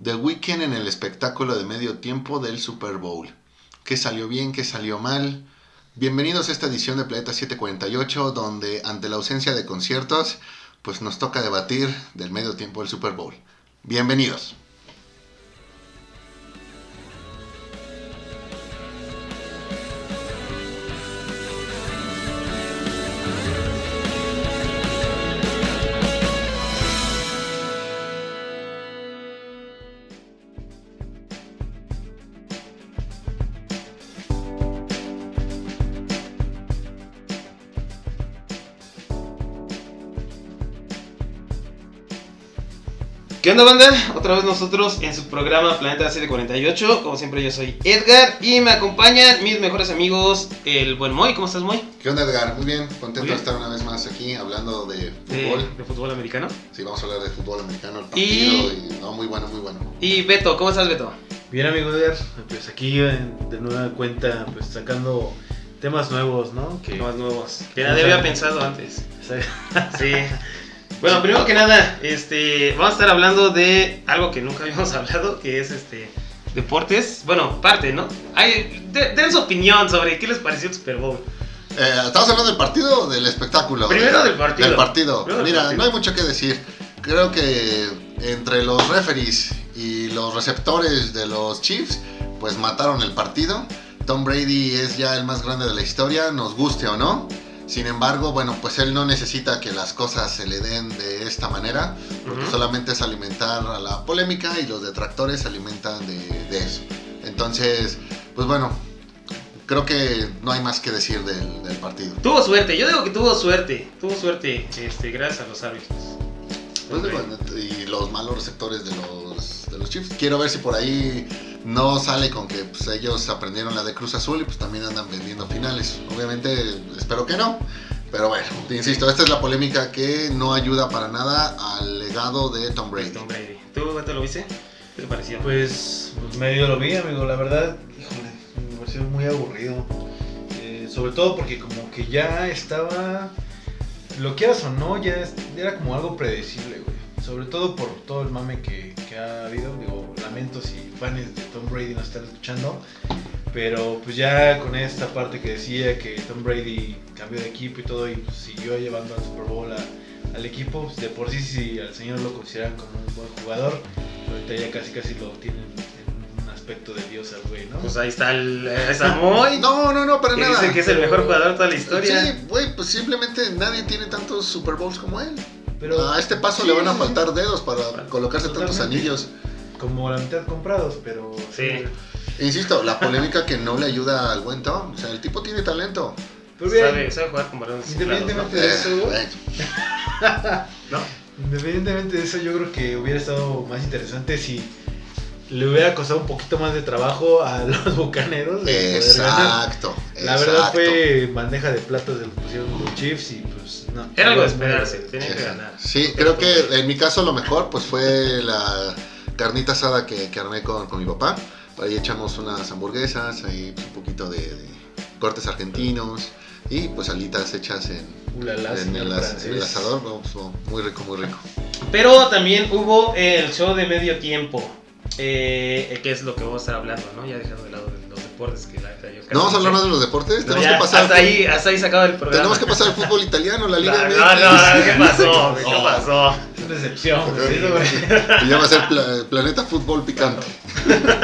The Weeknd en el espectáculo de medio tiempo del Super Bowl. ¿Qué salió bien? ¿Qué salió mal? Bienvenidos a esta edición de Planeta 748, donde ante la ausencia de conciertos, pues nos toca debatir del medio tiempo del Super Bowl. Bienvenidos. Onda, banda? Otra vez nosotros en su programa Planeta 748. Como siempre, yo soy Edgar y me acompañan mis mejores amigos, el buen Moy. ¿Cómo estás, Moy? ¿Qué onda, Edgar? Muy bien, contento Muy bien. de estar una vez más aquí hablando de fútbol. de fútbol americano. Sí, vamos a hablar de fútbol americano, el Y- partido y... no, muy bueno, muy bueno. Y Beto, ¿cómo estás, Beto? Bien amigo Edgar, pues aquí eh, de nueva cuenta pues sacando temas nuevos, ¿no? Que Más nuevos. Que nadie había pensado antes. Sí. Bueno, primero que nada, este, vamos a estar hablando de algo que nunca habíamos hablado, que es este deportes. Bueno, parte, ¿no? Hay, de- den su opinión sobre qué les pareció el Super Bowl. Eh, ¿Estamos hablando del partido o del espectáculo? Primero del partido. Del partido. Primero del Mira, partido. no hay mucho que decir. Creo que entre los referees y los receptores de los Chiefs, pues mataron el partido. Tom Brady es ya el más grande de la historia, nos guste o no. Sin embargo, bueno, pues él no necesita que las cosas se le den de esta manera, porque solamente es alimentar a la polémica y los detractores se alimentan de, de eso. Entonces, pues bueno, creo que no hay más que decir del, del partido. Tuvo suerte, yo digo que tuvo suerte. Tuvo suerte, este, gracias a los árbitros. Pues y los malos receptores de los, de los Chiefs. Quiero ver si por ahí no sale con que pues, ellos aprendieron la de Cruz Azul y pues también andan vendiendo finales. Obviamente espero que no. Pero bueno, te insisto, esta es la polémica que no ayuda para nada al legado de Tom Brady. Tom Brady. ¿Tú, Beto, lo viste? ¿Qué te pareció? pues, pues medio lo vi amigo, la verdad, híjole, me pareció muy aburrido. Eh, sobre todo porque como que ya estaba, lo quieras o no, ya era como algo predecible, güey. Sobre todo por todo el mame que, que ha habido, digo, lamento si fans de Tom Brady nos están escuchando. Pero pues ya con esta parte que decía que Tom Brady cambió de equipo y todo y pues, siguió llevando al Super Bowl a- al equipo, pues, de por sí si al señor lo consideran como un buen jugador, ahorita ya casi casi lo tienen en un aspecto de Dios al güey, ¿no? Pues ahí está el eh, Samoy. No, no, no, para que nada. dice que es el mejor jugador de toda la historia. Sí, güey, pues simplemente nadie tiene tantos Super Bowls como él. Pero a este paso sí, le van a faltar dedos para colocarse tantos anillos. Como la mitad comprados, pero Sí. Insisto, la polémica que no le ayuda al buen Tom. O sea, el tipo tiene talento. Pero bien, Sabe, sabe jugar con balones Independientemente de eso, Eh, ¿no? Independientemente de eso, yo creo que hubiera estado más interesante si le hubiera costado un poquito más de trabajo a los bucaneros. de poder ganar. Exacto. La verdad fue bandeja de platos de los pusieron los Chiefs y pues no. Era algo de esperarse, tenía que ganar. Sí, creo que en mi caso lo mejor pues fue la carnita asada que, que armé con, con mi papá. Ahí echamos unas hamburguesas, ahí un poquito de, de cortes argentinos y pues alitas hechas en, Ulala, en señor el, as- el asador. No, pues, no, muy rico, muy rico. Pero también hubo el show de medio tiempo. Eh, que es lo que vamos a estar hablando, ¿no? Ya dejando de lado los deportes que la yo ¿No vamos a hablar más de los deportes? No, Tenemos ya, que pasar. hasta ahí, hasta ahí sacado el programa. Tenemos que pasar al fútbol italiano, la No, Liga no, MX. no, no, ¿qué pasó? ¿Qué Oh. pasó? Es una decepción. Se llama a ser Pla- Planeta Fútbol Picante.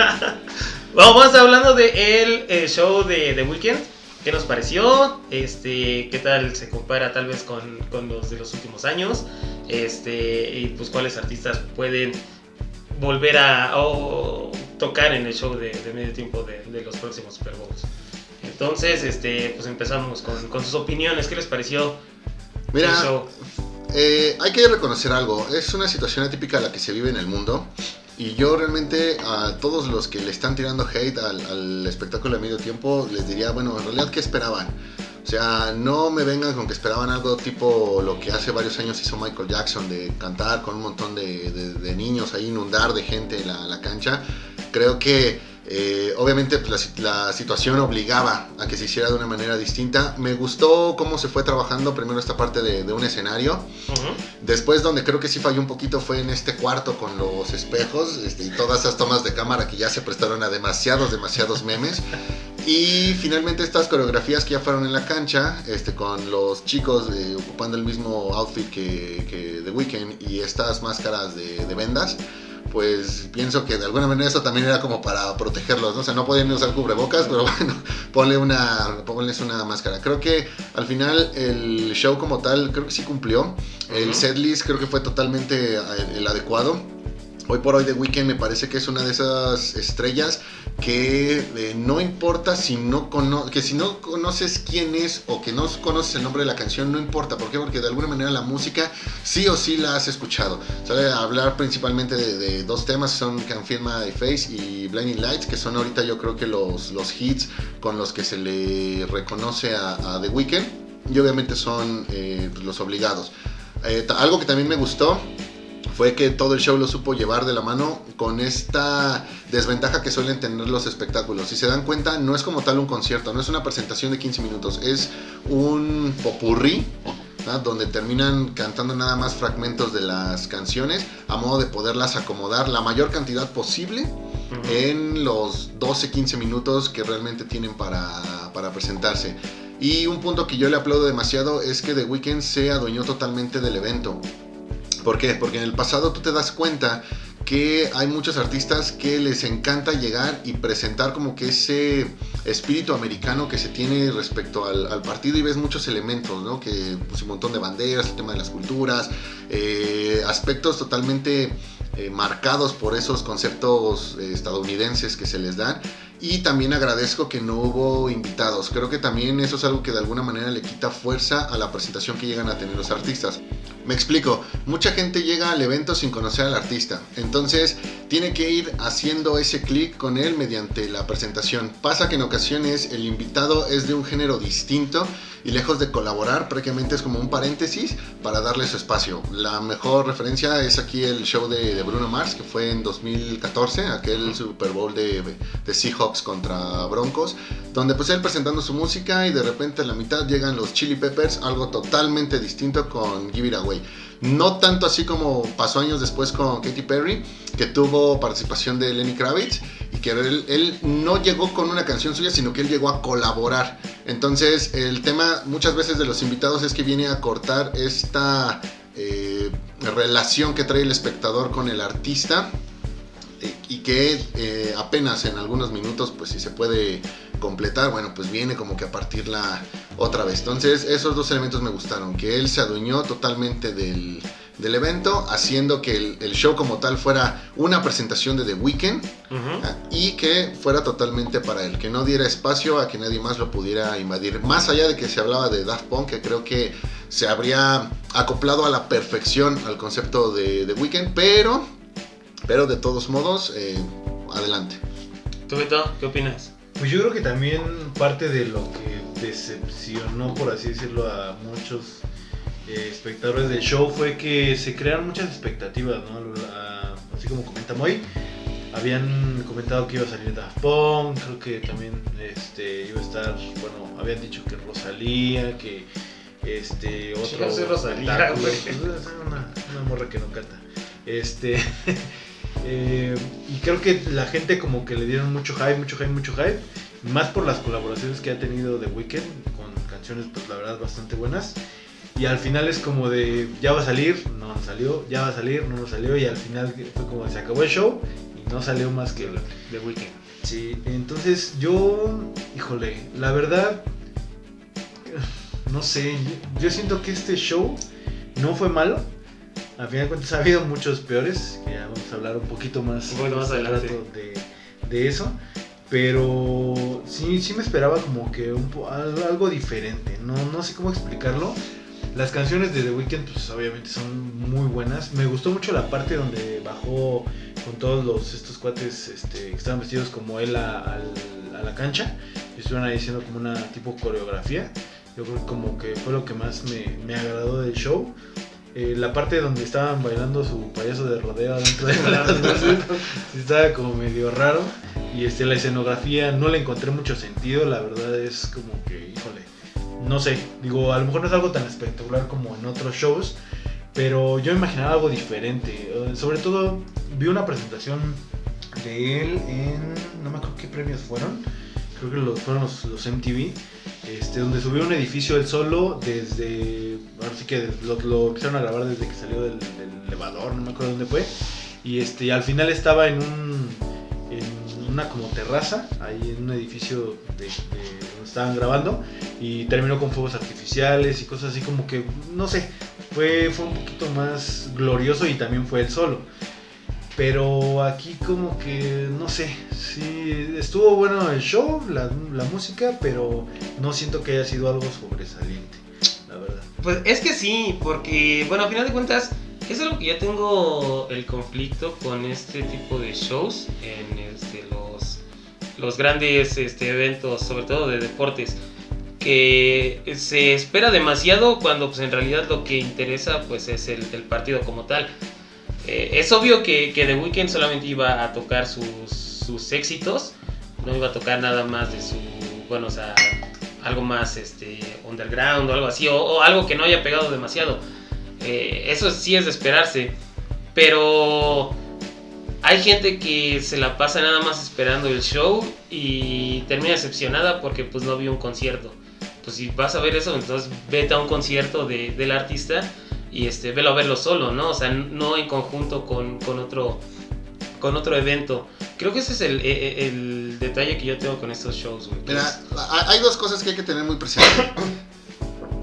Bueno, vamos a estar hablando de el, eh, show de The Weeknd. ¿Qué nos pareció? Este, ¿Qué tal se compara tal vez con, con los de los últimos años? Este, y pues cuáles artistas pueden volver a tocar en el show de, de medio tiempo de, de los próximos Super Bowls. Entonces, este, pues empezamos con, con sus opiniones. ¿Qué les pareció Mira, el show? Eh, hay que reconocer algo, es una situación atípica la que se vive en el mundo y yo realmente a todos los que le están tirando hate al, al espectáculo de medio tiempo les diría, bueno, en realidad, ¿qué esperaban? O sea, no me vengan con que esperaban algo tipo lo que hace varios años hizo Michael Jackson, de cantar con un montón de, de- de niños ahí, inundar de gente la, la cancha. Creo que Eh, obviamente pues, la, la, situación obligaba a que se hiciera de una manera distinta. Me gustó cómo se fue trabajando primero esta parte de, de un escenario. Uh -huh. Después donde creo que sí falló un poquito fue en este cuarto con los espejos este, y todas esas tomas de cámara que ya se prestaron a demasiados, demasiados memes. Y finalmente estas coreografías que ya fueron en la cancha, este, con los chicos eh, ocupando el mismo outfit que, que The Weeknd y estas máscaras de, de vendas pues pienso que de alguna manera eso también era como para protegerlos, ¿no? O sea, no podían usar cubrebocas, pero bueno, ponle una, ponles una máscara. Creo que al final el show como tal, creo que sí cumplió. El setlist creo que fue totalmente el adecuado. Hoy por hoy The Weeknd me parece que es una de esas estrellas que eh, no importa si no cono que si no conoces quién es o que no conoces el nombre de la canción, no importa. ¿Por qué? Porque de alguna manera la música sí o sí la has escuchado. Sale a hablar principalmente de, de dos temas, son Can Feel My Face y Blinding Lights, que son ahorita yo creo que los, los hits con los que se le reconoce a, a The Weeknd. Y obviamente son eh, los obligados. Eh, algo que también me gustó fue que todo el show lo supo llevar de la mano con esta desventaja que suelen tener los espectáculos. Si se dan cuenta, no es como tal un concierto, no es una presentación de 15 minutos, es un popurrí. donde terminan cantando nada más fragmentos de las canciones a modo de poderlas acomodar la mayor cantidad posible uh -huh. en los 12-15 minutos que realmente tienen para, para presentarse. Y un punto que yo le aplaudo demasiado es que The Weeknd se adueñó totalmente del evento. ¿Por qué? Porque en el pasado tú te das cuenta que hay muchos artistas que les encanta llegar y presentar como que ese espíritu americano que se tiene respecto al, al partido y ves muchos elementos, ¿no? Que pues, un montón de banderas, el tema de las culturas, eh, aspectos totalmente eh, marcados por esos conceptos eh, estadounidenses que se les dan. Y también agradezco que no hubo invitados. Creo que también eso es algo que de alguna manera le quita fuerza a la presentación que llegan a tener los artistas. Me explico, mucha gente llega al evento sin conocer al artista, entonces tiene que ir haciendo ese clic con él mediante la presentación. Pasa que en ocasiones el invitado es de un género distinto y lejos de colaborar, prácticamente es como un paréntesis para darle su espacio. La mejor referencia es aquí el show de, de Bruno Mars, que fue en 2014, aquel Super Bowl de, de Seahawks contra Broncos, donde pues él presentando su música y de repente a la mitad llegan los Chili Peppers, algo totalmente distinto con Give It Away. No tanto así como pasó años después con Katy Perry, que tuvo participación de Lenny Kravitz y que él, no llegó con una canción suya, sino que él llegó a colaborar. Entonces, el tema muchas veces de los invitados es que viene a cortar esta eh, relación que trae el espectador con el artista y que eh, apenas en algunos minutos, pues si se puede completar, bueno, pues viene como que a partirla otra vez. Entonces, esos dos elementos me gustaron, que él se adueñó totalmente del, del evento, haciendo que el, el, show como tal fuera una presentación de The Weeknd uh -huh. y que fuera totalmente para él, que no diera espacio a que nadie más lo pudiera invadir. Más allá de que se hablaba de Daft Punk, que creo que se habría acoplado a la perfección al concepto de The Weeknd, pero, pero de todos modos, eh, adelante. ¿Tú, Beto, qué opinas? Pues yo creo que también parte de lo que decepcionó, por así decirlo, a muchos eh, espectadores del show fue que se crearon muchas expectativas, ¿no? La, así como comenta Moy, habían comentado que iba a salir Daft Punk, creo que también este, iba a estar, bueno, habían dicho que Rosalía, que este otro... Sí, Rosalía, güey. Una, una morra que no canta. Este... Eh, y creo que la gente como que le dieron mucho hype, mucho hype, mucho hype. Más por las colaboraciones que ha tenido The Weeknd con canciones, pues la verdad, bastante buenas. Y al final es como de, ya va a salir, no nos salió, ya va a salir, no nos salió. Y al final fue como se acabó el show y no salió más que The Weeknd. Sí, entonces yo, híjole, la verdad, no sé, yo siento que este show no fue malo a final de cuentas ha habido muchos peores, que ya vamos a hablar un poquito más, bueno, más adelante de, de, eso. Pero sí, sí me esperaba como que un, algo diferente. No, no sé cómo explicarlo. Las canciones de The Weeknd, pues obviamente son muy buenas. Me gustó mucho la parte donde bajó con todos los, estos cuates este, que estaban vestidos como él a, a, a la cancha. Y estuvieron ahí haciendo como una tipo coreografía. Yo creo que como que fue lo que más me, me agradó del show. Eh, la parte donde estaban bailando su payaso de rodeo dentro de la sí estaba como medio raro Y este, la escenografía no le encontré mucho sentido, la verdad es como que, híjole, no sé, digo, a lo mejor no es algo tan espectacular como en otros shows, pero yo imaginaba algo diferente. Eh, Sobre todo vi una presentación de él en, no me acuerdo qué premios fueron, creo que los, fueron los, los MTV, este, donde subió un edificio él solo desde, ahora sí que lo, empezaron a grabar desde que salió del, elevador, no me acuerdo dónde fue, y este, al final estaba en un, en una como terraza, ahí en un edificio de, de donde estaban grabando, y terminó con fuegos artificiales y cosas así como que, no sé, fue, fue un poquito más glorioso y también fue él solo. Pero aquí como que, no sé, sí, estuvo bueno el show, la, música, pero no siento que haya sido algo sobresaliente, la verdad. Pues es que sí, porque, bueno, a final de cuentas, es algo que ya tengo el conflicto con este tipo de shows en este, los, los grandes este, eventos, sobre todo de deportes, que se espera demasiado cuando pues, en realidad lo que interesa pues, es el partido como tal. Eh, es obvio que, que The Weeknd solamente iba a tocar sus, sus éxitos, no iba a tocar nada más de su, bueno, o sea, algo más este, underground o algo así, o, o algo que no haya pegado demasiado. Eh, eso sí es de esperarse, pero hay gente que se la pasa nada más esperando el show y termina decepcionada porque pues no vio un concierto. Pues si vas a ver eso, entonces vete a un concierto de, del artista y este, velo a verlo solo, ¿no? O sea, no en conjunto con, con otro con otro evento. Creo que ese es el, el, el detalle que yo tengo con estos shows, güey. Mira, ha- hay dos cosas que hay que tener muy presentes.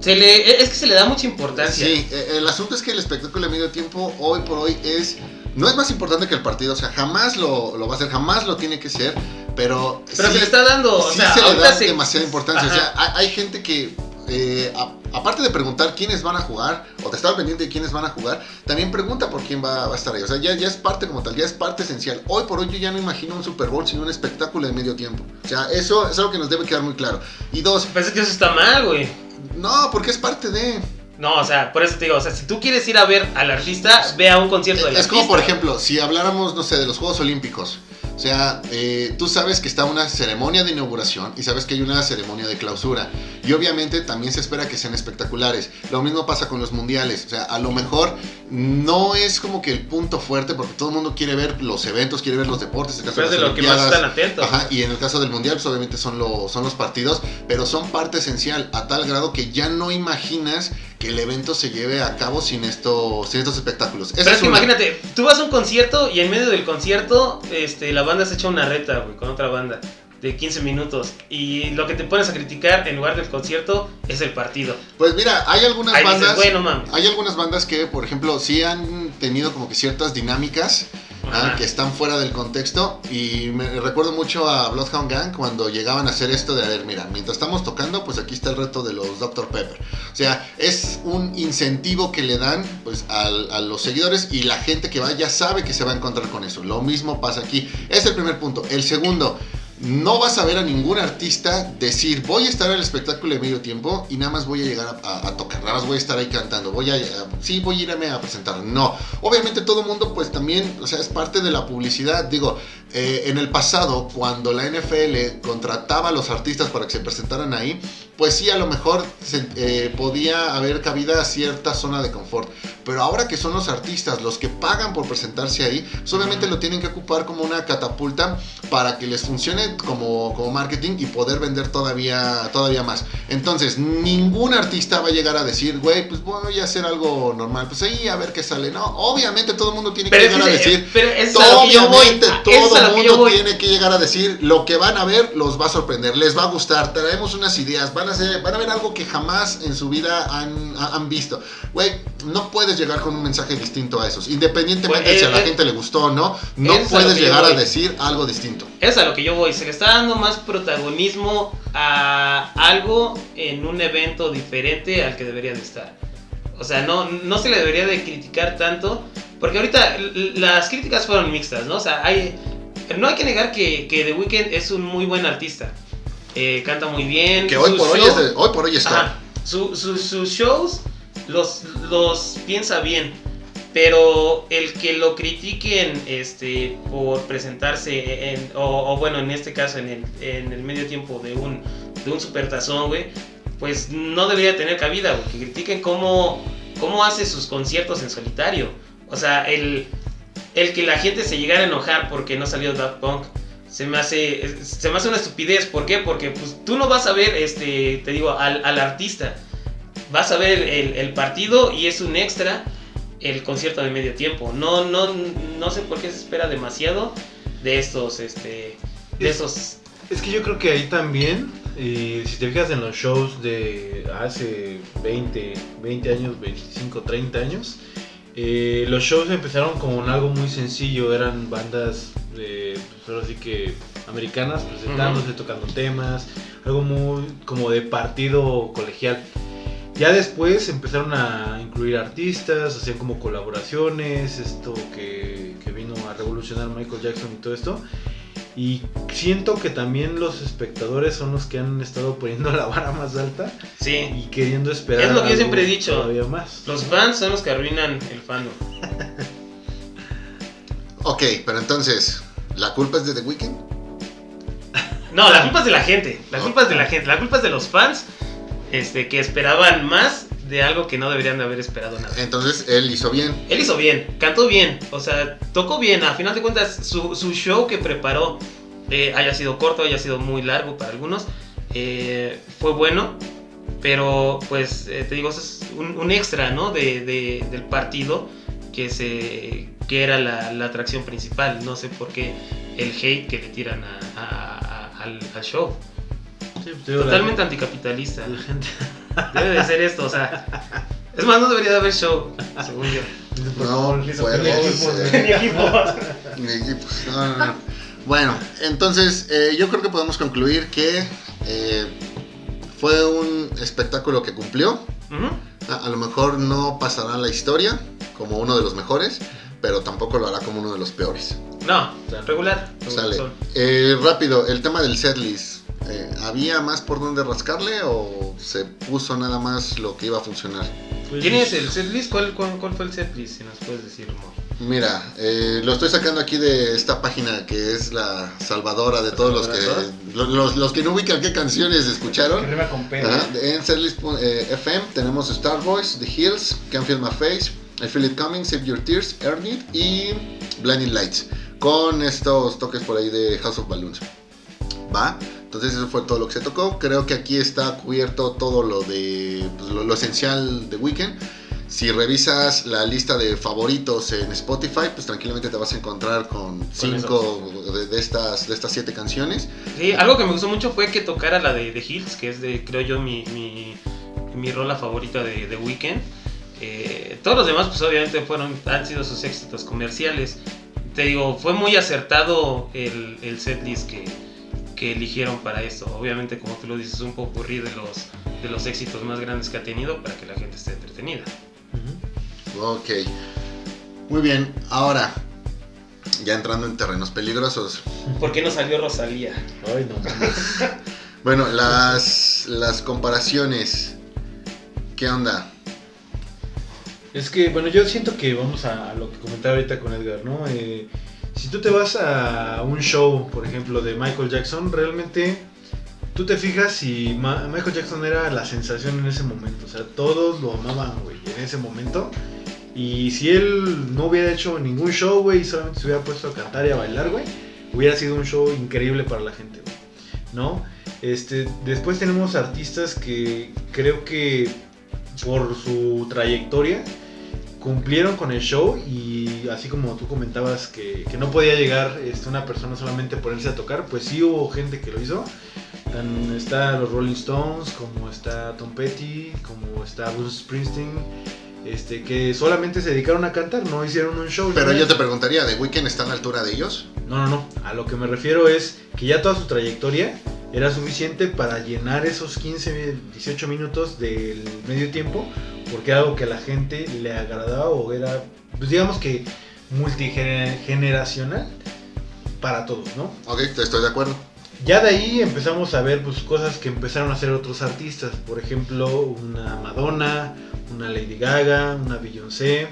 Se le, es que se le da mucha importancia. Sí, eh, el asunto es que el espectáculo de medio tiempo hoy por hoy es no es más importante que el partido, o sea, jamás lo, lo va a ser, jamás lo tiene que ser, pero Pero sí- se le está dando, o sí sea, se le da se- demasiada importancia. O sea, Ajá. hay, hay gente que, eh, a- aparte de preguntar quiénes van a jugar, o de estar pendiente de quiénes van a jugar, también pregunta por quién va, va a estar ahí. O sea, ya, ya es parte como tal, ya es parte esencial. Hoy por hoy yo ya no imagino un Super Bowl sin un espectáculo de medio tiempo. O sea, eso es algo que nos debe quedar muy claro. Y dos, Pensé que eso está mal, güey. no, porque es parte de... No, o sea, por eso te digo, o sea, si tú quieres ir a ver al artista, ve a un concierto del Es como, artista. por ejemplo, si habláramos, no sé, de los Juegos Olímpicos. O sea, eh, tú sabes que está una ceremonia de inauguración y sabes que hay una ceremonia de clausura. Y obviamente también se espera que sean espectaculares. Lo mismo pasa con los mundiales. O sea, a lo mejor no es como que el punto fuerte porque todo el mundo quiere ver los eventos, quiere ver los deportes. en el caso Pero de las lo que más están atentos. Ajá, y en el caso del mundial, pues obviamente son, lo- son los partidos, pero son parte esencial a tal grado que ya no imaginas que el evento se lleve a cabo sin, esto, sin estos espectáculos. Pero es que una. imagínate, tú vas a un concierto y en medio del concierto, este, la banda se echa una reta, güey, con otra banda de 15 minutos. Y lo que te pones a criticar en lugar del concierto es el partido. Pues mira, hay algunas Ahí bandas. dices, bueno, mames. Hay algunas bandas que, por ejemplo, sí han tenido como que ciertas dinámicas que están fuera del contexto. Y me recuerdo mucho a Bloodhound Gang cuando llegaban a hacer esto de, a ver, mira, mientras estamos tocando, pues aquí está el reto de los Dr. Pepper. O sea, es un incentivo que le dan pues a los seguidores y la gente que va ya sabe que se va a encontrar con eso. Lo mismo pasa aquí. Es el primer punto. El segundo, no vas a ver a ningún artista decir voy a estar al espectáculo de medio tiempo y nada más voy a llegar a, tocar, nada más voy a estar ahí cantando, voy a, a- sí voy a irme a presentar. No, obviamente todo el mundo pues también, o sea, es parte de la publicidad. Digo, eh, en el pasado cuando la NFL contrataba a los artistas para que se presentaran ahí, pues sí a lo mejor se- eh, podía haber cabida a cierta zona de confort. Pero ahora que son los artistas los que pagan por presentarse ahí, pues obviamente lo tienen que ocupar como una catapulta para que les funcione como, como marketing y poder vender todavía, todavía más. Entonces, ningún artista va a llegar a decir, güey, pues voy a hacer algo normal, pues ahí a ver qué sale. No, obviamente todo el mundo tiene que Pero es llegar a decir, pero es que yo voy. Todo el que mundo tiene que llegar a decir, lo que van a ver los va a sorprender, les va a gustar, traemos unas ideas, van a, ser, van a ver algo que jamás en su vida han, ha- han visto. Güey, no puedes llegar con un mensaje distinto a esos, independientemente Pues, si a la eh, gente le gustó o no, no a puedes llegar a decir algo distinto. Es a lo que yo voy. Se le está dando más protagonismo a algo en un evento diferente al que debería de estar. O sea, no, no se le debería de criticar tanto. Porque ahorita las críticas fueron mixtas, ¿no? O sea, hay, no hay que negar que, que The Weeknd es un muy buen artista. Eh, canta muy bien. Que hoy por hoy, es de- hoy por hoy está. Ajá. Su- su- sus shows los, los piensa bien. pero el que lo critiquen este, por presentarse, en, o, o bueno, en este caso en el, en el medio tiempo de un, de un supertazón, güey, pues no debería tener cabida, güey. Que critiquen cómo, cómo hace sus conciertos en solitario. O sea, el, el que la gente se llegara a enojar porque no salió Daft Punk. Se me, hace, se me hace una estupidez. ¿Por qué? Porque pues, tú no vas a ver, este, te digo, al, al artista. Vas a ver el, el partido y es un extra el concierto de medio tiempo. No, no, no sé por qué se espera demasiado de estos, este, de Es- esos. Es que yo creo que ahí también, eh, si te fijas en los shows de hace 20, 20 años, 25, 30 años, eh, los shows empezaron como en algo muy sencillo, eran bandas, eh, pues ahora sí que americanas, presentándose, tocando temas, algo muy como de partido colegial. Ya después empezaron a incluir artistas, hacían como colaboraciones, esto que, que vino a revolucionar Michael Jackson y todo esto. Y siento que también los espectadores son los que han estado poniendo la vara más alta Sí. y queriendo esperar. Es lo que yo siempre he dicho. Todavía más. Los fans son los que arruinan el fandom. Ok, pero entonces, ¿la culpa es de The Weeknd? No, la culpa es de la gente. La culpa es de la gente. La culpa es de los fans este, que esperaban más de algo que no deberían de haber esperado nada. Entonces, él hizo bien. Él hizo bien, cantó bien, o sea, tocó bien. A final de cuentas, su, su show que preparó, eh, haya sido corto, haya sido muy largo para algunos, eh, fue bueno. Pero, pues, eh, te digo, eso es un, un extra, ¿no? De, de- del partido que, se, que era la, la atracción principal. No sé por qué el hate que le tiran a- a- a- al, al show. Sí, pues, la- Totalmente anticapitalista. la gente. Debe de ser esto, o sea. Es más, no debería de haber show, según yo. Por No, por favor, Lisa. por- Ni equipos. Ni equipos. No, no, no. Bueno, entonces eh, yo creo que podemos concluir que eh, fue un espectáculo que cumplió. A, a lo mejor no pasará a la historia como uno de los mejores, pero tampoco lo hará como uno de los peores. No, regular. Sale. Son- Eh, rápido, el tema del setlist. Eh, ¿Había más por dónde rascarle o se puso nada más lo que iba a funcionar? Pues, ¿Quién es el setlist? ¿Cuál, cuál, cuál fue el setlist? Si nos puedes decir, Mo. Mira, eh, lo estoy sacando aquí de esta página que es la salvadora de todos los que ¿Salvadora lo- los, los que no ubican qué canciones escucharon. rima con pena. Ajá, En setlist.fm tenemos Starboys, The Hills, Can't Feel My Face, I Feel It Coming, Save Your Tears, Earn It y Blinding Lights. Con estos toques por ahí de House of Balloons. ¿Va? Entonces eso fue todo lo que se tocó. Creo que aquí está cubierto todo lo de pues, lo, lo esencial de Weekend. Si revisas la lista de favoritos en Spotify, pues tranquilamente te vas a encontrar con cinco de, de estas, de estas siete canciones. Sí, algo que me gustó mucho fue que tocara la de The Hills, que es de, creo yo, mi, mi, mi rola favorita de The Weeknd. Eh, todos los demás, pues obviamente fueron, han sido sus éxitos comerciales. Te digo, fue muy acertado el, el setlist que, que eligieron para esto. Obviamente, como tú lo dices, un poco de los, de los éxitos más grandes que ha tenido para que la gente esté entretenida. Ok. Muy bien. Ahora, ya entrando en terrenos peligrosos. ¿Por qué no salió Rosalía? Ay, no. Bueno, las, las comparaciones. ¿Qué onda? Es que, bueno, yo siento que vamos a, a lo que comentaba ahorita con Edgar, ¿no? Eh, si tú te vas a un show, por ejemplo, de Michael Jackson, realmente tú te fijas si Michael Jackson era la sensación en ese momento. O sea, todos lo amaban, güey, en ese momento. Y si él no hubiera hecho ningún show, güey, y solamente se hubiera puesto a cantar y a bailar, güey, hubiera sido un show increíble para la gente, güey. ¿No? Este, después tenemos artistas que creo que por su trayectoria cumplieron con el show y así como tú comentabas que, que no podía llegar este, una persona solamente ponerse a tocar, pues sí hubo gente que lo hizo. Tan, está los Rolling Stones, como está Tom Petty, como está Bruce Springsteen, este, que solamente se dedicaron a cantar, no hicieron un show. Pero ¿no? yo te preguntaría, ¿The Weeknd está a la altura de ellos? No, no, no. A lo que me refiero es que ya toda su trayectoria era suficiente para llenar esos 15, 18 minutos del medio tiempo, porque era algo que a la gente le agradaba o era, pues digamos que multigeneracional para todos, ¿no? Ok, estoy de acuerdo. Ya de ahí empezamos a ver pues, cosas que empezaron a hacer otros artistas, por ejemplo, una Madonna, una Lady Gaga, una Beyoncé,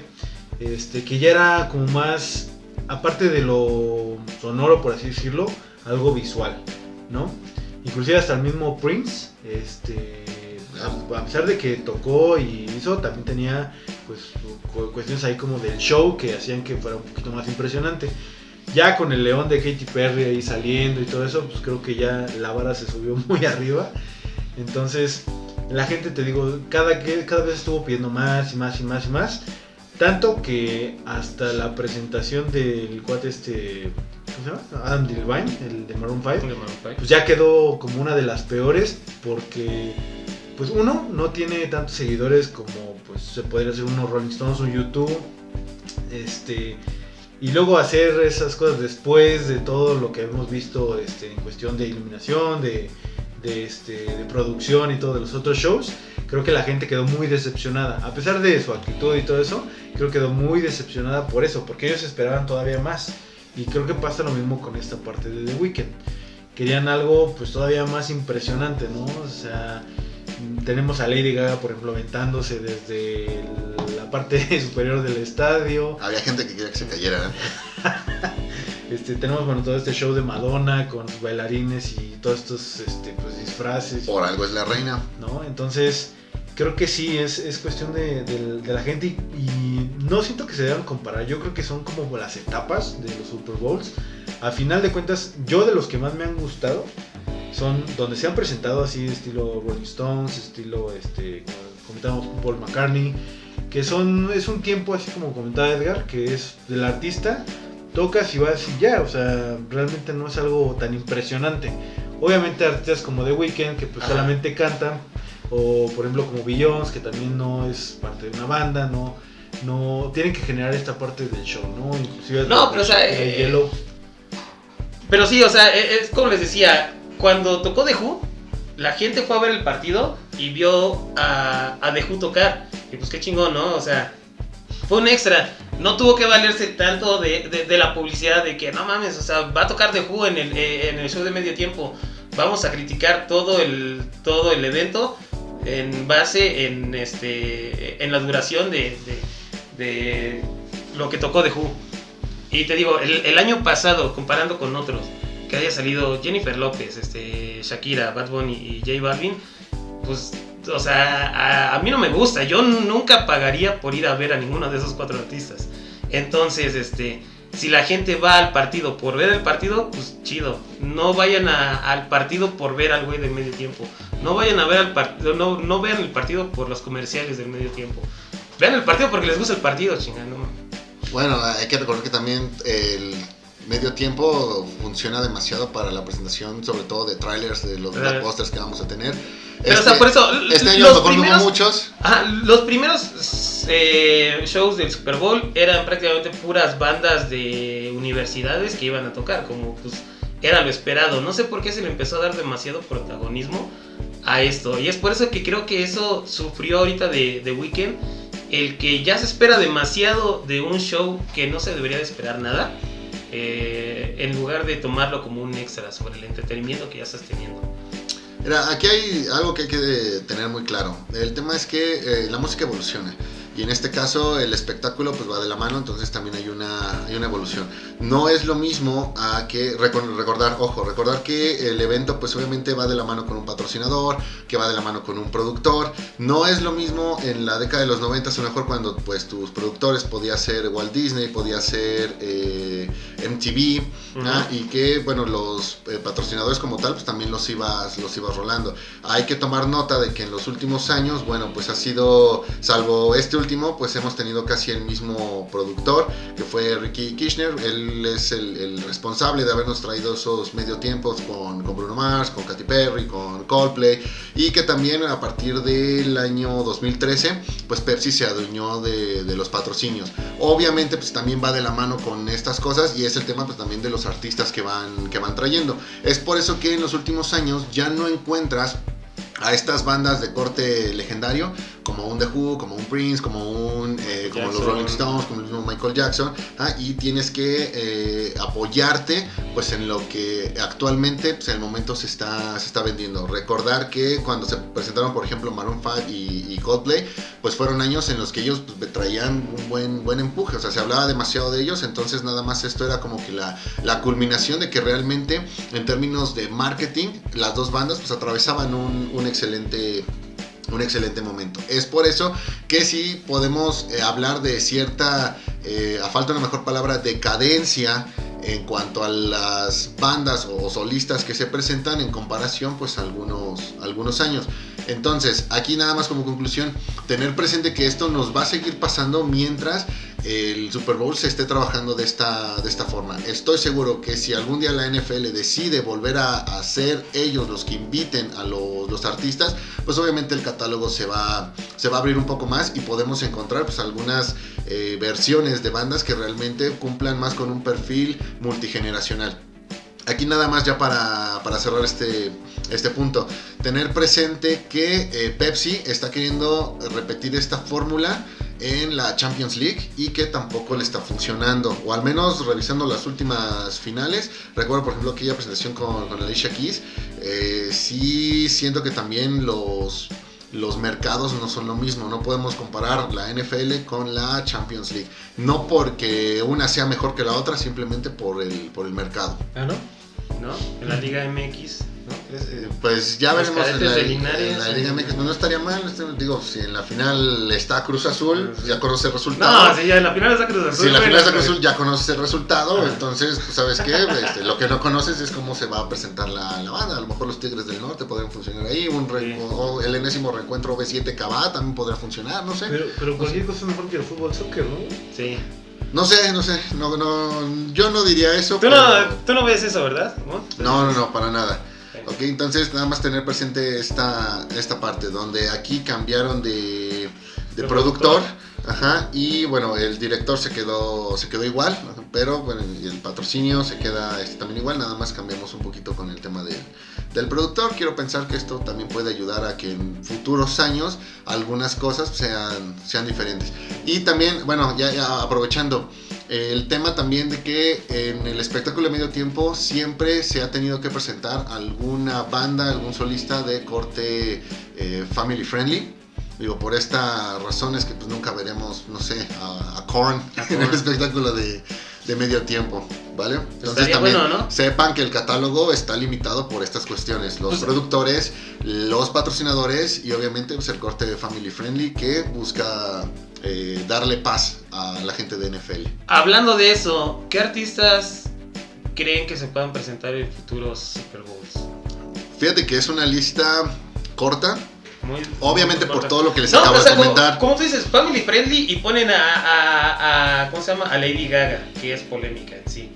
este, que ya era como más, aparte de lo sonoro, por así decirlo, algo visual, ¿no? Inclusive hasta el mismo Prince, este, a, pesar de que tocó y hizo, también tenía pues cu- cuestiones ahí como del show que hacían que fuera un poquito más impresionante. Ya con el león de Katy Perry ahí saliendo y todo eso, pues creo que ya la vara se subió muy arriba. Entonces, la gente, te digo, cada, que- cada vez estuvo pidiendo más y más y más y más. Tanto que hasta la presentación del cuate este, ¿cómo se llama? Adam Devine, el de Maroon 5, pues ya quedó como una de las peores porque pues uno no tiene tantos seguidores como pues se podría hacer unos Rolling Stones un YouTube este y luego hacer esas cosas después de todo lo que hemos visto este, en cuestión de iluminación de, de, este, de producción y todo de los otros shows creo que la gente quedó muy decepcionada. A pesar de su actitud y todo eso creo que quedó muy decepcionada por eso porque ellos esperaban todavía más. Y creo que pasa lo mismo con esta parte de The Weeknd. Querían algo pues todavía más impresionante, ¿no? O sea, tenemos a Lady Gaga, por ejemplo, aventándose desde la parte superior del estadio. Había gente que quería que se cayera. ¿eh? Este, tenemos bueno, todo este show de Madonna con sus bailarines y todos estos este, pues, disfraces, Por algo es la reina. ¿no? Entonces, creo que sí, es, es cuestión de, de- de la gente y, y no siento que se deban comparar. Yo creo que son como las etapas de los Super Bowls. A final de cuentas, yo de los que más me han gustado son donde se han presentado así estilo Rolling Stones, estilo este comentábamos Paul McCartney, que son es un tiempo así como comentaba Edgar, que es del artista tocas y vas y ya, o sea, realmente no es algo tan impresionante. Obviamente artistas como The Weeknd que pues Ajá. solamente cantan o por ejemplo como Beyoncé que también no es parte de una banda, no no tienen que generar esta parte del show, ¿no? Inclusive No, pero, o sea, el eh, Yellow Pero sí, o sea, e- es como les decía, cuando tocó The Who, la gente fue a ver el partido y vio a, a The Who tocar. Y pues qué chingón, ¿no? O sea, fue un extra. No tuvo que valerse tanto de, la publicidad de que no mames, o sea, va a tocar The Who en el, eh, en show de medio tiempo. Vamos a criticar todo el, todo el evento en base en, este, en la duración de, de- lo que tocó The Who. Y te digo, el año pasado, comparando con otros, que haya salido Jennifer López, este, Shakira, Bad Bunny y J Balvin, pues, o sea, a, mí no me gusta. Yo nunca pagaría por ir a ver a ninguno de esos cuatro artistas. Entonces, este, si la gente va al partido por ver el partido, pues chido. No vayan a- al partido por ver al güey del medio tiempo. No vayan a ver al partido, no, no vean el partido por los comerciales del medio tiempo. Vean el partido porque les gusta el partido, chingando. Bueno, hay que recordar que también el medio tiempo funciona demasiado para la presentación, sobre todo de trailers de los Eh. blockbusters que vamos a tener. Pero, o sea, por eso, este año los primeros- muchos. Ajá, los primeros eh, shows del Super Bowl eran prácticamente puras bandas de universidades que iban a tocar, como pues era lo esperado. No sé por qué se le empezó a dar demasiado protagonismo a esto. Y es por eso que creo que eso sufrió ahorita de, de Weekend. El que ya se espera demasiado de un show que no se debería de esperar nada. Eh, en lugar de tomarlo como un extra sobre el entretenimiento que ya estás teniendo. Mira, aquí hay algo que hay que tener muy claro. El tema es que eh, la música evoluciona. Y en este caso el espectáculo pues va de la mano, entonces también hay una, hay una evolución. No es lo mismo a que recor- recordar, ojo, recordar que el evento pues obviamente va de la mano con un patrocinador, que va de la mano con un productor. No es lo mismo en la década de los 90, a lo mejor cuando pues tus productores podía ser Walt Disney, podía ser eh, MTV, ¿ah? y que bueno los eh, patrocinadores como tal pues también los ibas los ibas rolando hay que tomar nota de que en los últimos años bueno pues ha sido salvo este último pues hemos tenido casi el mismo productor que fue Ricky Kirchner. Él es el, el responsable de habernos traído esos medio tiempos con, con Bruno Mars con Katy Perry con Coldplay y que también a partir del año 2013 pues Pepsi se adueñó de, de los patrocinios. Obviamente pues también va de la mano con estas cosas y es el tema pues también de los artistas que van que van trayendo. Es por eso que en los últimos años ya no encuentras a estas bandas de corte legendario como un The Who, como un Prince, como un eh, como los. Rolling Stones, como el mismo Michael Jackson, ah, y tienes que eh, apoyarte pues en lo que actualmente pues en el momento se está, se está vendiendo. Recordar que cuando se presentaron por ejemplo Maroon 5 y, y Coldplay, pues fueron años en los que ellos pues, traían un buen, buen empuje, o sea, se hablaba demasiado de ellos, entonces nada más esto era como que la, la culminación de que realmente en términos de marketing las dos bandas pues atravesaban un, un excelente un excelente momento. Es por eso que sí podemos eh, hablar de cierta, eh, a falta de una mejor palabra, decadencia en cuanto a las bandas o solistas que se presentan en comparación pues a algunos, algunos años. Entonces, aquí nada más como conclusión, tener presente que esto nos va a seguir pasando mientras el Super Bowl se esté trabajando de esta, de esta forma. Estoy seguro que si algún día la NFL decide volver a, hacer ellos los que inviten a los, los, artistas, pues obviamente el catálogo se va, se va a abrir un poco más y podemos encontrar pues algunas eh, versiones de bandas que realmente cumplan más con un perfil multigeneracional. Aquí nada más ya para, para cerrar este, este punto, tener presente que eh, Pepsi está queriendo repetir esta fórmula en la Champions League y que tampoco le está funcionando, o al menos revisando las últimas finales, recuerdo por ejemplo aquella presentación con, con Alicia Keys, eh, sí siento que también los, los mercados no son lo mismo, no podemos comparar la NFL con la Champions League, no porque una sea mejor que la otra, simplemente por el, por el mercado. Ah, ¿no? ¿No? En la Liga MX pues ya veremos en la, Liga MX. No, estaría mal. Este, digo, si en la final está Cruz Azul, pues ya conoce el resultado. No, si ya en la final está Cruz Azul. Si en la final está Cruz Azul, ya conoces el resultado. Entonces, pues, ¿sabes qué? Este, lo que no conoces es cómo se va a presentar la, la, banda. A lo mejor los Tigres del Norte podrían funcionar ahí. Un o, el enésimo reencuentro B7 Cabá también podría funcionar, no sé. Pero, pero cualquier cosa es mejor que el fútbol soccer, ¿no? Sí. No sé, no sé, no, no, yo no diría eso. Tú, pero... no, tú no ves eso, ¿verdad? No, no, no, para nada. Ok, entonces nada más tener presente esta, esta parte, donde aquí cambiaron de, de productor, ajá, y bueno, el director se quedó, se quedó igual, pero bueno, y el patrocinio se queda este, también igual, nada más cambiamos un poquito con el tema de, del productor. Quiero pensar que esto también puede ayudar a que en futuros años algunas cosas sean, sean diferentes. Y también, bueno, ya, ya aprovechando, el tema también de que en el espectáculo de medio tiempo siempre se ha tenido que presentar alguna banda, algún solista de corte eh, family friendly. Digo, por esta razón es que pues nunca veremos, no sé, a, Korn en el espectáculo de, de, medio tiempo, ¿vale? Entonces también ¿no? sepan que el catálogo está limitado por estas cuestiones. Los pues, productores, los patrocinadores y obviamente pues, el corte family friendly que busca eh, darle paz a la gente de NFL. Hablando de eso, ¿qué artistas creen que se puedan presentar en futuros Super Bowls? Fíjate que es una lista corta. Muy, Obviamente por todo lo que les acabo de comentar. Como, tú dices, family friendly y ponen a, a, ¿cómo se llama? A Lady Gaga, que es polémica en sí.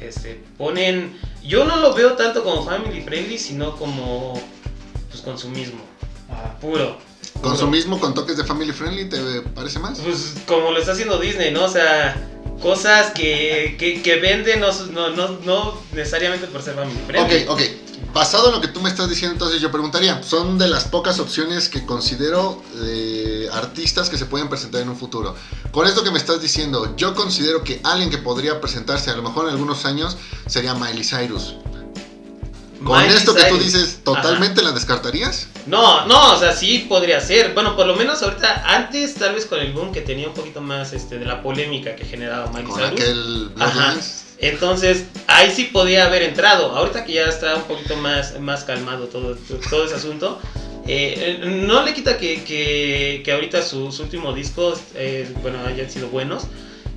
Este, ponen, yo no lo veo tanto como family friendly, sino como pues consumismo, puro. ¿Consumismo con toques de family friendly te parece más? Pues como lo está haciendo Disney, ¿no? O sea, cosas que, que, venden no, no, no, necesariamente por ser family friendly. Ok, ok. Basado en lo que tú me estás diciendo, entonces yo preguntaría, son de las pocas opciones que considero de artistas que se pueden presentar en un futuro. Con esto que me estás diciendo, yo considero que alguien que podría presentarse a lo mejor en algunos años sería Miley Cyrus. ¿Con esto que tú dices, totalmente la descartarías? No, no, o sea, sí podría ser. Bueno, por lo menos ahorita, antes, tal vez con el boom que tenía un poquito más este, de la polémica que generaba Miley Con aquel Entonces, ahí sí podía haber entrado. Ahorita que ya está un poquito más, más calmado todo, todo ese asunto, eh, no le quita que, que, que ahorita sus últimos discos, eh, bueno, hayan sido buenos.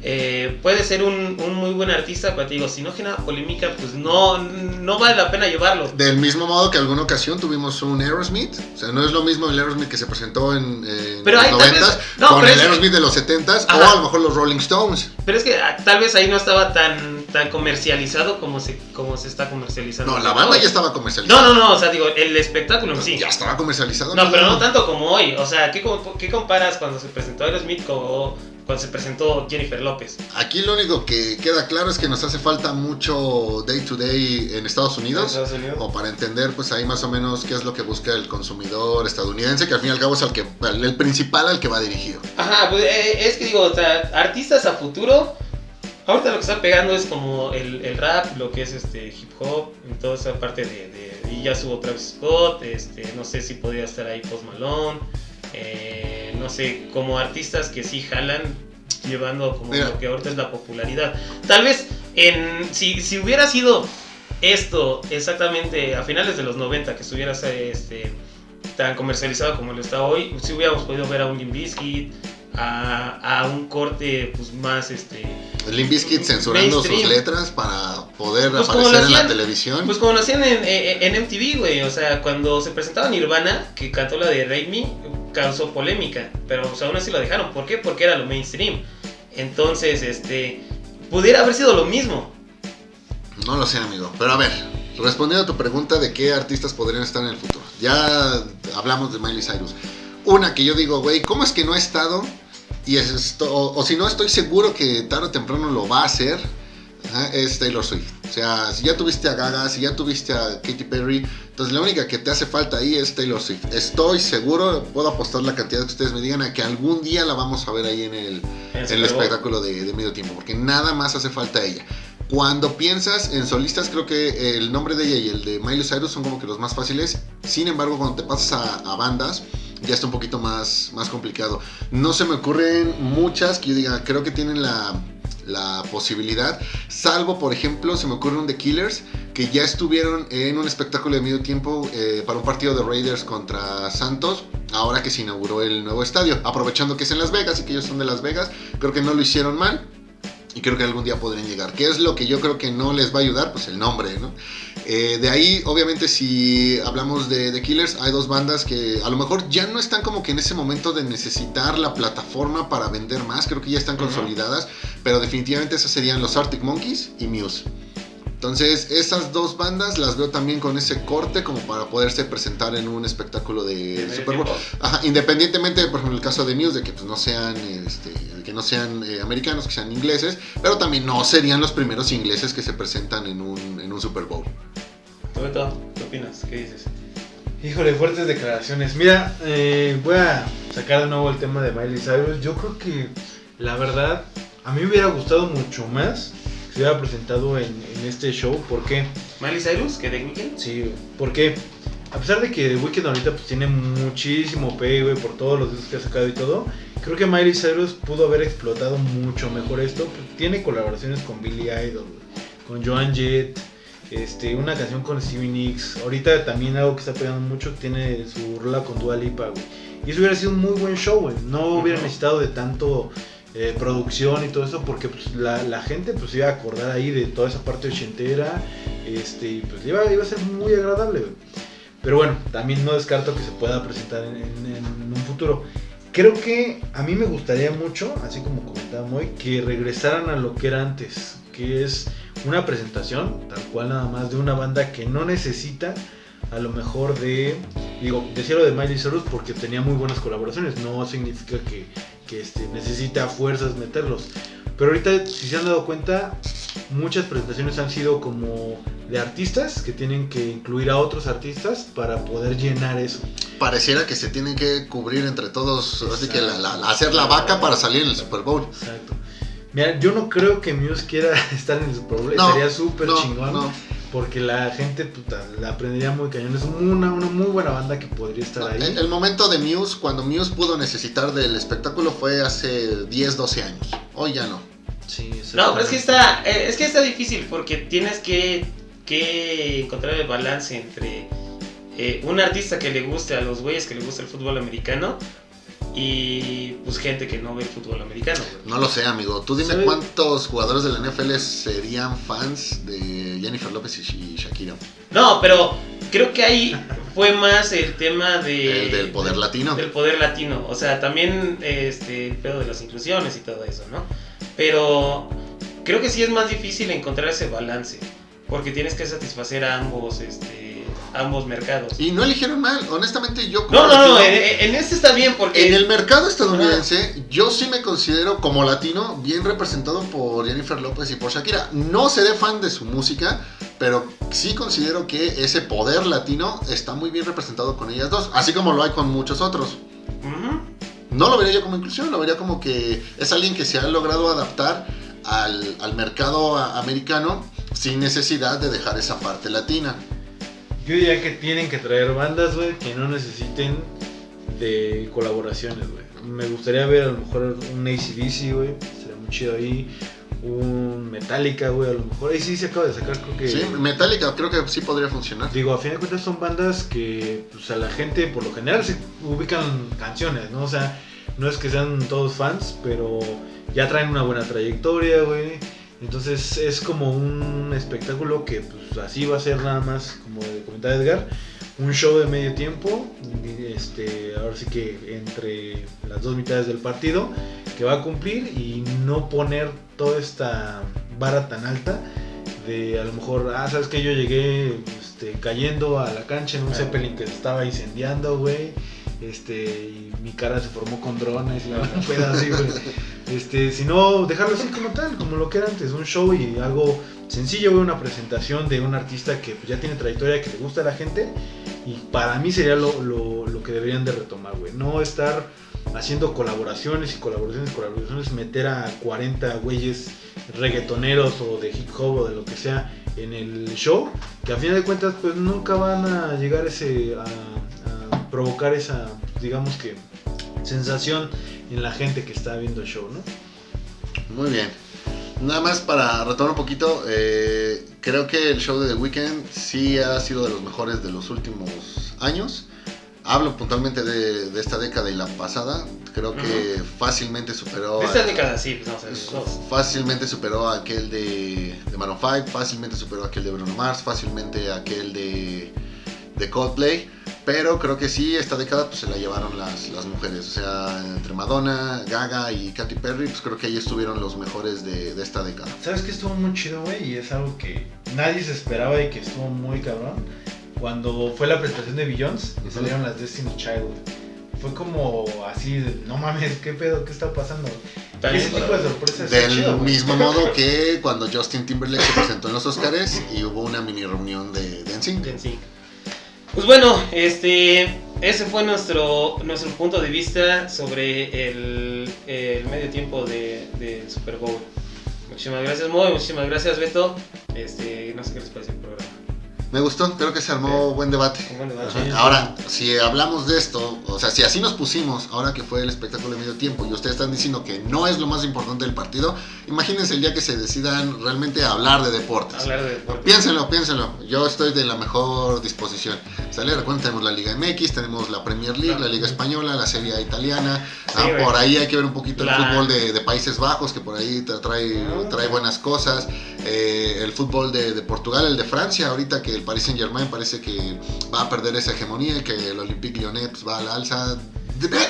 Eh, puede ser un, un, muy buen artista, pero te digo, si no genera polémica, pues no, no vale la pena llevarlo. Del mismo modo que alguna ocasión tuvimos un Aerosmith, o sea, no es lo mismo el Aerosmith que se presentó en, pero los 90 no, con el Aerosmith de los 70 o a lo mejor los Rolling Stones. Pero es que ah, tal vez ahí no estaba tan, tan comercializado como se, como se está comercializando. No, la banda ya estaba comercializada. No, no, no, o sea, digo, el espectáculo en sí. Ya estaba comercializado. No, pero no tanto como hoy. O sea, ¿qué, qué comparas cuando se presentó Aerosmith con cuando se presentó Jennifer López. Aquí lo único que queda claro es que nos hace falta mucho day to day en Estados Unidos, o para entender pues ahí más o menos qué es lo que busca el consumidor estadounidense, que al fin y al cabo es el, que, el principal al que va dirigido. Ajá, pues eh, es que digo, o sea, artistas a futuro, ahorita lo que está pegando es como el, el rap, lo que es este hip hop, en toda esa parte de, de- y ya subo Travis Scott, este, no sé si podría estar ahí Post Malone, eh, no sé, como artistas que sí jalan llevando como Mira. lo que ahorita es la popularidad. Tal vez en si, si hubiera sido esto exactamente a finales de los 90 que estuviera este tan comercializado como lo está hoy, si hubiéramos podido ver a un Limp Bizkit, a, a un corte pues más este Limp Bizkit censurando sus letras para poder Pues aparecer en la televisión. Pues como lo hacían en, en- en MTV, güey. O sea, cuando se presentaba Nirvana, que cantó la de Rape Me, causó polémica. Pero pues, aún así lo dejaron. ¿Por qué? Porque era lo mainstream. Entonces, este. Pudiera haber sido lo mismo. No lo sé, amigo. Pero a ver, respondiendo a tu pregunta de qué artistas podrían estar en el futuro. Ya hablamos de Miley Cyrus. Una que yo digo, güey, ¿cómo es que no ha estado? Y es esto, o, o si no, estoy seguro que tarde o temprano lo va a hacer. ajá, es Taylor Swift. O sea, si ya tuviste a Gaga, si ya tuviste a Katy Perry, entonces la única que te hace falta ahí es Taylor Swift. Estoy seguro, puedo apostar la cantidad que ustedes me digan a que algún día la vamos a ver ahí en el, En el espectáculo de, de medio tiempo, porque nada más hace falta ella. Cuando piensas en solistas, creo que el nombre de ella y el de Miley Cyrus son como que los más fáciles. Sin embargo, cuando te pasas a, a bandas, ya está un poquito más, más complicado. No se me ocurren muchas que yo diga, creo que tienen la, la posibilidad. Salvo, por ejemplo, se me ocurre un The Killers, que ya estuvieron en un espectáculo de medio tiempo eh, para un partido de Raiders contra Santos, ahora que se inauguró el nuevo estadio. Aprovechando que es en Las Vegas y que ellos son de Las Vegas, creo que no lo hicieron mal. Y creo que algún día podrían llegar. ¿Qué es lo que yo creo que no les va a ayudar? Pues el nombre, ¿no? Eh, de ahí, obviamente, si hablamos de The Killers, hay dos bandas que a lo mejor ya no están como que en ese momento de necesitar la plataforma para vender más. Creo que ya están consolidadas. Pero definitivamente esos serían los Arctic Monkeys y Muse. Entonces, esas dos bandas las veo también con ese corte como para poderse presentar en un espectáculo de, Super Bowl. Ajá, independientemente, por ejemplo, el caso de Muse, de que pues, no sean, este, que no sean eh, americanos, que sean ingleses, pero también no serían los primeros ingleses que se presentan en un, en un Super Bowl. ¿Tú, Beto, ¿Qué opinas? ¿Qué dices? Híjole, fuertes declaraciones. Mira, eh, voy a sacar de nuevo el tema de Miley Cyrus. Yo creo que, la verdad, a mí me hubiera gustado mucho más se hubiera presentado en, en este show. ¿Por qué? ¿Miley Cyrus? ¿Que The Weeknd? Sí, porque a pesar de que The Weeknd ahorita pues, tiene muchísimo pay, güey, por todos los discos que ha sacado y todo, creo que Miley Cyrus pudo haber explotado mucho mejor esto. Pues, tiene colaboraciones con Billy Idol, con Joan Jett, este, una canción con Stevie Nicks. Ahorita también algo que está pegando mucho, tiene su rola con Dua Lipa, güey. Y eso hubiera sido un muy buen show, güey. No hubiera necesitado de tanto eh, producción y todo eso, porque pues, la, gente pues iba a acordar ahí de toda esa parte ochentera, este, y pues iba, iba a ser muy agradable. Pero bueno, también no descarto que se pueda presentar en, un futuro. Creo que a mí me gustaría mucho, así como comentaba Moy, que regresaran a lo que era antes, que es una presentación, tal cual nada más, de una banda que no necesita a lo mejor de, digo, decía lo de Miley Cyrus porque tenía muy buenas colaboraciones, no significa que, que este, necesita fuerzas meterlos. Pero ahorita, si se han dado cuenta, muchas presentaciones han sido como de artistas que tienen que incluir a otros artistas para poder llenar eso. Pareciera que se tienen que cubrir entre todos, así que la- hacer la vaca para salir en el Super Bowl. Exacto. Mira, yo no creo que Muse quiera estar en el Super Bowl. No, Estaría súper No, chingón. no, Porque la gente puta, la aprendería muy cañón. Es una, una muy buena banda que podría estar no. ahí. El, el momento de Muse, cuando Muse pudo necesitar del espectáculo fue hace 10, 12 años. Hoy ya no. Sí, No, pero es que está, eh, es que está difícil porque tienes que, que encontrar el balance entre eh, un artista que le guste a los güeyes que le gusta el fútbol americano y pues gente que no ve el fútbol americano. güey. No lo sé, amigo. Tú dime ¿Sabe? cuántos jugadores de la NFL serían fans de Jennifer López y Shakira. No, pero creo que ahí fue más el tema de... El del poder latino. Del poder latino. O sea, también este, el pedo de las inclusiones y todo eso, ¿no? Pero creo que sí es más difícil encontrar ese balance. Porque tienes que satisfacer a ambos, este, ambos mercados. Y no eligieron mal. Honestamente, yo No, no, no, en, en este está bien porque... En el mercado estadounidense, yo sí me considero como latino bien representado por Jennifer López y por Shakira. No seré fan de su música, pero sí considero que ese poder latino está muy bien representado con ellas dos, así como lo hay con muchos otros. No lo vería yo como inclusión, lo vería como que es alguien que se ha logrado adaptar al, al mercado americano sin necesidad de dejar esa parte latina. Yo diría que tienen que traer bandas, güey, que no necesiten de colaboraciones, güey. Me gustaría ver a lo mejor un ACDC, güey. Sería muy chido ahí. Un Metallica, güey, a lo mejor. Ahí sí se acaba de sacar, creo que. Sí, Metallica creo que sí podría funcionar. Digo, a fin de cuentas son bandas que pues, a la gente por lo general se ubican canciones, ¿no? O sea, no es que sean todos fans, pero ya traen una buena trayectoria, güey. Entonces es como un espectáculo que pues así va a ser nada más, como comentaba Edgar, un show de medio tiempo, este, ahora sí que entre las dos mitades del partido, que va a cumplir y no poner toda esta vara tan alta de a lo mejor, ah, sabes que yo llegué este, cayendo a la cancha en un Zeppelin que se estaba incendiando, güey. Este, y mi cara se formó con drones y un pedo así, güey. Este, sino dejarlo así como tal, como lo que era antes, un show y algo sencillo, una presentación de un artista que ya tiene trayectoria, que le gusta a la gente. Y para mí sería lo, lo, lo que deberían de retomar, güey. No estar haciendo colaboraciones y colaboraciones colaboraciones, meter a 40 güeyes reggaetoneros o de hip hop o de lo que sea en el show, que a fin de cuentas pues nunca van a llegar ese a provocar esa, digamos que, sensación en la gente que está viendo el show, ¿no? Muy bien. Nada más para retomar un poquito, eh, creo que el show de The Weeknd sí ha sido de los mejores de los últimos años. Hablo puntualmente de, de esta década y la pasada. Creo que fácilmente superó. Esta a- década sí, pues vamos a ver los dos. Fácilmente superó a aquel de, de Maroon 5, fácilmente superó a aquel de Bruno Mars, fácilmente a aquel de, de Coldplay. Pero creo que sí, esta década pues, se la llevaron las, las mujeres. O sea, entre Madonna, Gaga y Katy Perry, pues creo que ahí estuvieron los mejores de, de esta década. ¿Sabes qué estuvo muy chido, güey? Y es algo que nadie se esperaba y que estuvo muy cabrón. Cuando fue la presentación de Billions y Ujú. salieron las Destiny Child. Fue como así, de, no mames, ¿qué pedo? ¿Qué está pasando? Ese tipo de sorpresas. Del chido, mismo modo que cuando Justin Timberlake se presentó en los Oscars y hubo una mini reunión de, de NSYNC. Pues bueno, este, ese fue nuestro, nuestro punto de vista sobre el, medio tiempo de, del Super Bowl. Muchísimas gracias, Moy, muchísimas gracias, Beto. Este, no sé qué les parece el programa. Me gustó, creo que se armó buen debate. Un buen debate. Sí. Ahora, si hablamos de esto, o sea, si así nos pusimos, ahora que fue el espectáculo de medio tiempo y ustedes están diciendo que no es lo más importante del partido, imagínense el día que se decidan realmente a hablar de deportes. Hablar de deporte. Piénsenlo, piénsenlo. Yo estoy de la mejor disposición. ¿Sale? Recuerden, tenemos la Liga MX, tenemos la Premier League, la Liga Española, la Serie italiana. Sí, Ah, por ahí hay que ver un poquito La- el fútbol de, de Países Bajos, que por ahí tra- trae, Ah. trae buenas cosas. Eh, el fútbol de, de Portugal, el de Francia, ahorita que el Paris Saint Germain parece que va a perder esa hegemonía y que el Olympique Lyonnais pues, va a la alza.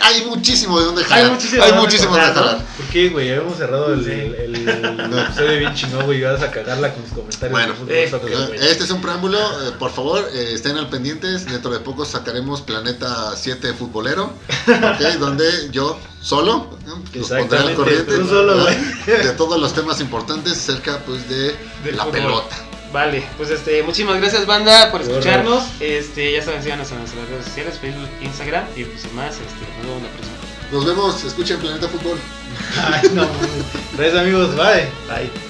Hay muchísimo de dónde Hay jalar. muchísimo Hay de dónde muchísimo de ¿no? jalar. ¿Por qué, güey? Habíamos cerrado el, el, el, el episodio bien chingón, güey. Y vas a cagarla con tus comentarios. Bueno, eh. Este es un preámbulo, eh, por favor, eh, estén al pendientes. Dentro de poco sacaremos Planeta 7 Futbolero, ¿ok? donde yo solo los pondré al Exactamente, corriente tú solo, ¿no? güey. de todos los temas importantes cerca pues, de Del la fútbol. pelota. Vale, pues este, muchísimas gracias banda por escucharnos. Este, ya saben, síganos en nuestras redes sociales, Facebook, Instagram y pues sin más, este, nos vemos la próxima. Nos vemos, escuchen Planeta Fútbol. Ay, no. Gracias, amigos. Bye. Bye.